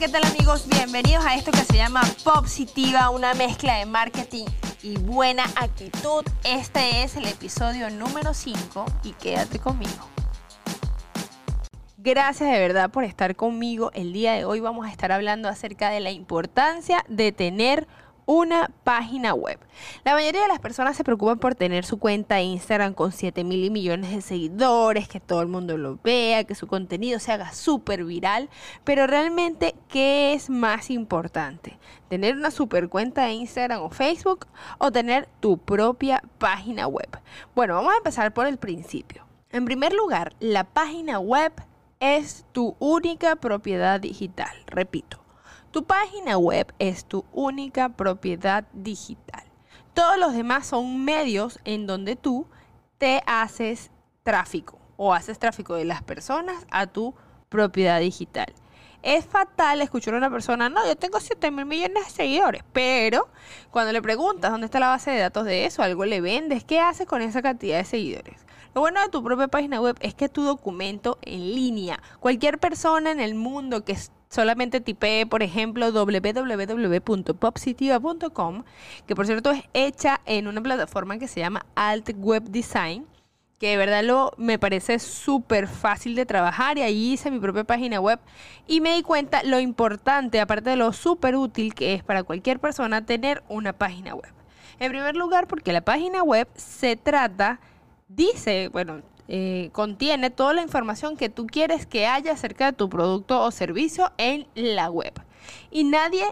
¿qué tal amigos? Bienvenidos a esto que se llama Positiva, una mezcla de marketing y buena actitud. Este es el episodio número 5 y quédate conmigo. Gracias de verdad por estar conmigo. El día de hoy vamos a estar hablando acerca de la importancia de tener una página web. La mayoría de las personas se preocupan por tener su cuenta de Instagram con 7 mil millones de seguidores, que todo el mundo lo vea, que su contenido se haga súper viral, pero realmente, ¿qué es más importante? ¿Tener una super cuenta de Instagram o Facebook o tener tu propia página web? Bueno, vamos a empezar por el principio. En primer lugar, la página web es tu única propiedad digital. Repito, tu página web es tu única propiedad digital. Todos los demás son medios en donde tú te haces tráfico o haces tráfico de las personas a tu propiedad digital. Es fatal escuchar a una persona, no, yo tengo 7 mil millones de seguidores, pero cuando le preguntas dónde está la base de datos de eso, algo le vendes, ¿qué haces con esa cantidad de seguidores? Lo bueno de tu propia página web es que tu documento en línea, cualquier persona en el mundo que solamente tipee, por ejemplo, www.popsitiva.com, que por cierto es hecha en una plataforma que se llama Alt Web Design, que de verdad lo, me parece súper fácil de trabajar y ahí hice mi propia página web y me di cuenta lo importante, aparte de lo súper útil que es para cualquier persona tener una página web. En primer lugar, porque la página web se trata, dice, bueno, eh, contiene toda la información que tú quieres que haya acerca de tu producto o servicio en la web. Y nadie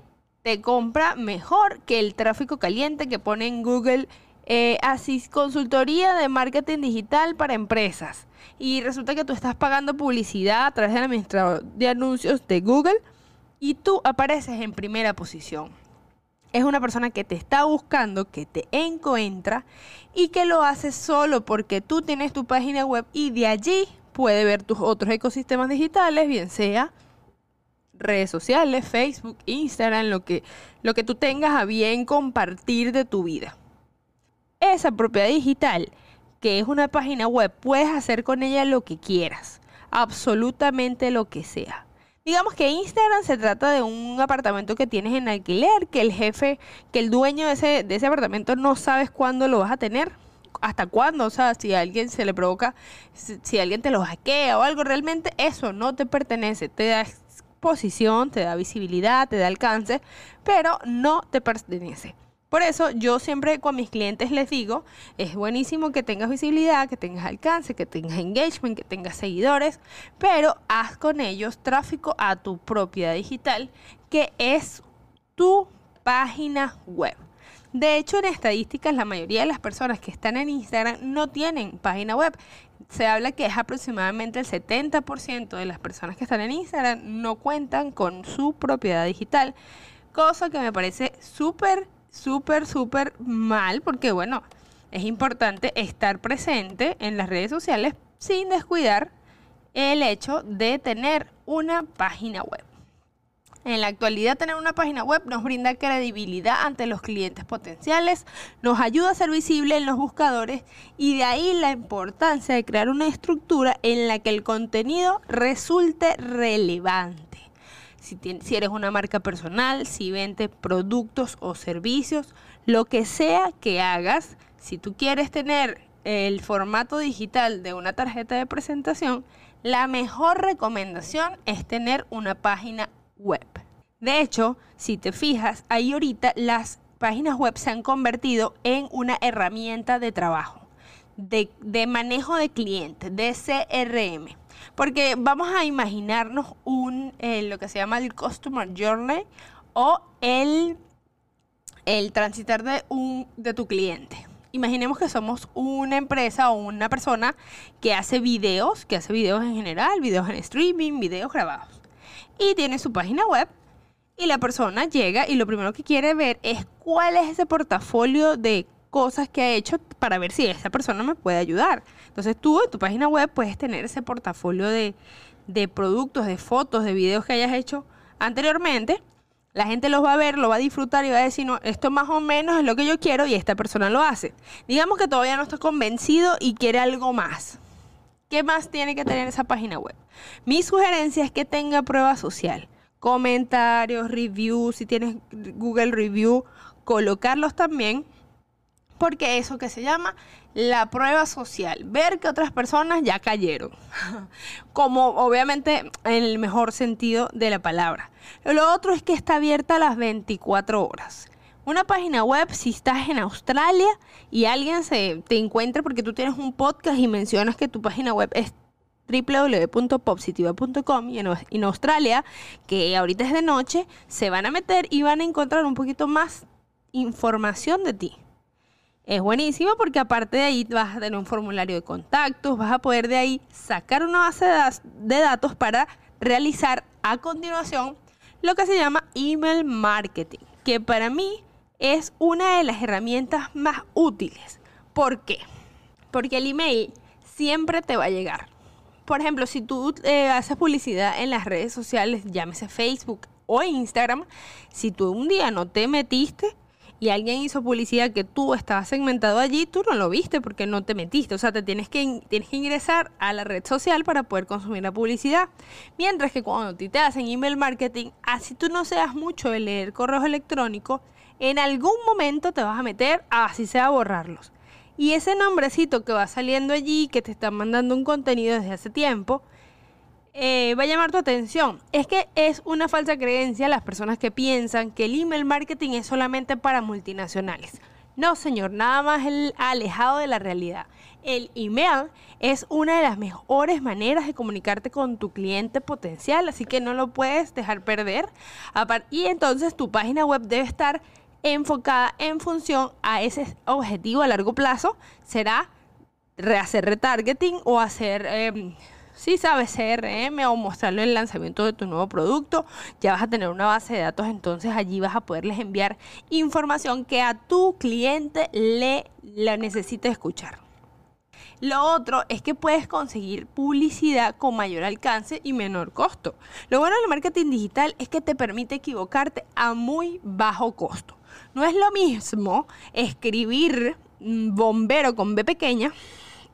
te compra mejor que el tráfico caliente que pone en Google. Eh, así, consultoría de marketing digital para empresas. Y resulta que tú estás pagando publicidad a través del administrador de anuncios de Google y tú apareces en primera posición es una persona que te está buscando, que te encuentra y que lo hace solo porque tú tienes tu página web y de allí puede ver tus otros ecosistemas digitales, bien sea redes sociales, Facebook, Instagram, lo que, lo que tú tengas a bien compartir de tu vida. Esa propiedad digital, que es una página web, puedes hacer con ella lo que quieras, absolutamente lo que sea. Digamos que Instagram se trata de un apartamento que tienes en alquiler, que el jefe, que el dueño de ese, de ese apartamento no sabes cuándo lo vas a tener, hasta cuándo, o sea, si a alguien se le provoca, si, alguien te lo hackea o algo, realmente eso no te pertenece, te da exposición, te da visibilidad, te da alcance, pero no te pertenece. Por eso yo siempre con mis clientes les digo, es buenísimo que tengas visibilidad, que tengas alcance, que tengas engagement, que tengas seguidores, pero haz con ellos tráfico a tu propiedad digital, que es tu página web. De hecho, en estadísticas, la mayoría de las personas que están en Instagram no tienen página web. Se habla que es aproximadamente el 70% de las personas que están en Instagram no cuentan con su propiedad digital, cosa que me parece súper súper, súper mal porque, bueno, es importante estar presente en las redes sociales sin descuidar el hecho de tener una página web. En la actualidad tener una página web nos brinda credibilidad ante los clientes potenciales, nos ayuda a ser visible en los buscadores y de ahí la importancia de crear una estructura en la que el contenido resulte relevante si, eres una marca personal, si vendes productos o servicios, lo que sea que hagas, si tú quieres tener el formato digital de una tarjeta de presentación, la mejor recomendación es tener una página web. De hecho, si te fijas, ahí ahorita las páginas web se han convertido en una herramienta de trabajo, de, de manejo de clientes, de CRM. Porque vamos a imaginarnos un, eh, lo que se llama el Customer Journey o el, el transitar de, un, de tu cliente. Imaginemos que somos una empresa o una persona que hace videos, que hace videos en general, videos en streaming, videos grabados. Y tiene su página web y la persona llega y lo primero que quiere ver es cuál es ese portafolio de cosas que ha hecho para ver si esa persona me puede ayudar. Entonces tú en tu página web puedes tener ese portafolio de, de productos, de fotos, de videos que hayas hecho anteriormente. La gente los va a ver, lo va a disfrutar y va a decir, no, esto más o menos es lo que yo quiero y esta persona lo hace. Digamos que todavía no está convencido y quiere algo más. ¿Qué más tiene que tener esa página web? Mi sugerencia es que tenga prueba social. comentarios, reviews, si tienes Google Review, colocarlos también, porque eso que se llama la prueba social, ver que otras personas ya cayeron, como obviamente en el mejor sentido de la palabra. Lo otro es que está abierta a las 24 horas. Una página web, si estás en Australia y alguien se te encuentra porque tú tienes un podcast y mencionas que tu página web es www.positiva.com y en, Australia, que ahorita es de noche, se van a meter y van a encontrar un poquito más información de ti. Es buenísimo porque aparte de ahí vas a tener un formulario de contactos, vas a poder de ahí sacar una base de datos para realizar a continuación lo que se llama email marketing, que para mí es una de las herramientas más útiles. ¿Por qué? Porque el email siempre te va a llegar por ejemplo, si tú eh, haces publicidad en las redes sociales, llámese Facebook o Instagram, si tú un día no te metiste y alguien hizo publicidad que tú estabas segmentado allí, tú no lo viste porque no te metiste. O sea, te tienes que, tienes que ingresar a la red social para poder consumir la publicidad. Mientras que cuando te hacen email marketing, así tú no seas mucho de leer correos electrónicos, en algún momento te vas a meter, así sea a borrarlos. Y ese nombrecito que va saliendo allí, que te está mandando un contenido desde hace tiempo, eh, va a llamar tu atención. Es que es una falsa creencia las personas que piensan que el email marketing es solamente para multinacionales. No, señor, nada más el alejado de la realidad. El email es una de las mejores maneras de comunicarte con tu cliente potencial, así que no lo puedes dejar perder. Y entonces tu página web debe estar enfocada en función a ese objetivo a largo plazo será hacer retargeting o hacer, eh, si sabes, CRM o mostrarle el lanzamiento de tu nuevo producto. Ya vas a tener una base de datos, entonces allí vas a poderles enviar información que a tu cliente le la necesite escuchar. Lo otro es que puedes conseguir publicidad con mayor alcance y menor costo. Lo bueno del marketing digital es que te permite equivocarte a muy bajo costo. No es lo mismo escribir bombero con B pequeña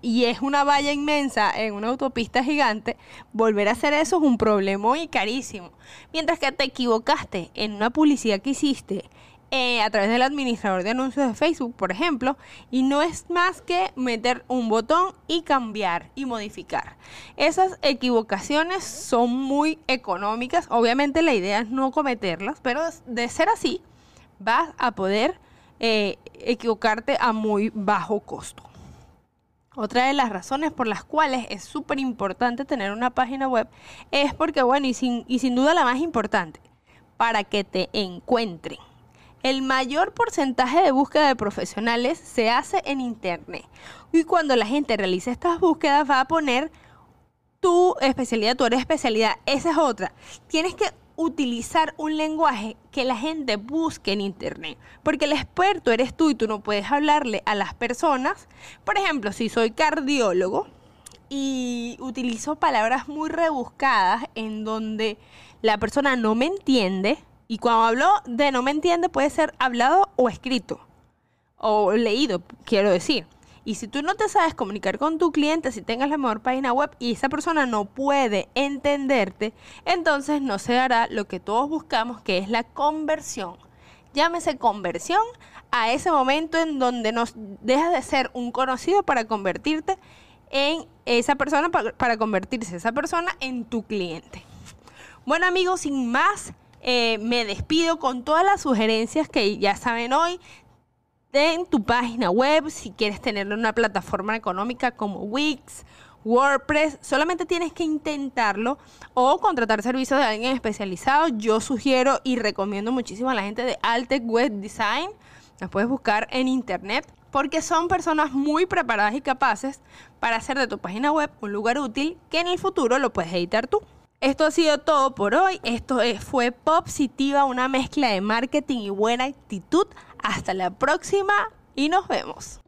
y es una valla inmensa en una autopista gigante, volver a hacer eso es un problema muy carísimo. Mientras que te equivocaste en una publicidad que hiciste eh, a través del administrador de anuncios de Facebook, por ejemplo, y no es más que meter un botón y cambiar y modificar. Esas equivocaciones son muy económicas, obviamente la idea es no cometerlas, pero de ser así, vas a poder eh, equivocarte a muy bajo costo. Otra de las razones por las cuales es súper importante tener una página web es porque, bueno, y sin, y sin duda la más importante, para que te encuentren. El mayor porcentaje de búsqueda de profesionales se hace en Internet. Y cuando la gente realiza estas búsquedas va a poner tu especialidad, tu área especialidad. Esa es otra. Tienes que utilizar un lenguaje que la gente busque en internet. Porque el experto eres tú y tú no puedes hablarle a las personas. Por ejemplo, si soy cardiólogo y utilizo palabras muy rebuscadas en donde la persona no me entiende, y cuando hablo de no me entiende puede ser hablado o escrito, o leído, quiero decir. Y si tú no te sabes comunicar con tu cliente, si tengas la mejor página web y esa persona no puede entenderte, entonces no se hará lo que todos buscamos, que es la conversión. Llámese conversión a ese momento en donde nos dejas de ser un conocido para convertirte en esa persona, para, convertirse esa persona en tu cliente. Bueno amigos, sin más, eh, me despido con todas las sugerencias que ya saben hoy en tu página web, si quieres tener una plataforma económica como Wix, WordPress, solamente tienes que intentarlo o contratar servicios de alguien especializado. Yo sugiero y recomiendo muchísimo a la gente de Altec Web Design. Las puedes buscar en internet porque son personas muy preparadas y capaces para hacer de tu página web un lugar útil que en el futuro lo puedes editar tú. Esto ha sido todo por hoy. Esto fue Positiva, una mezcla de marketing y buena actitud. Hasta la próxima y nos vemos.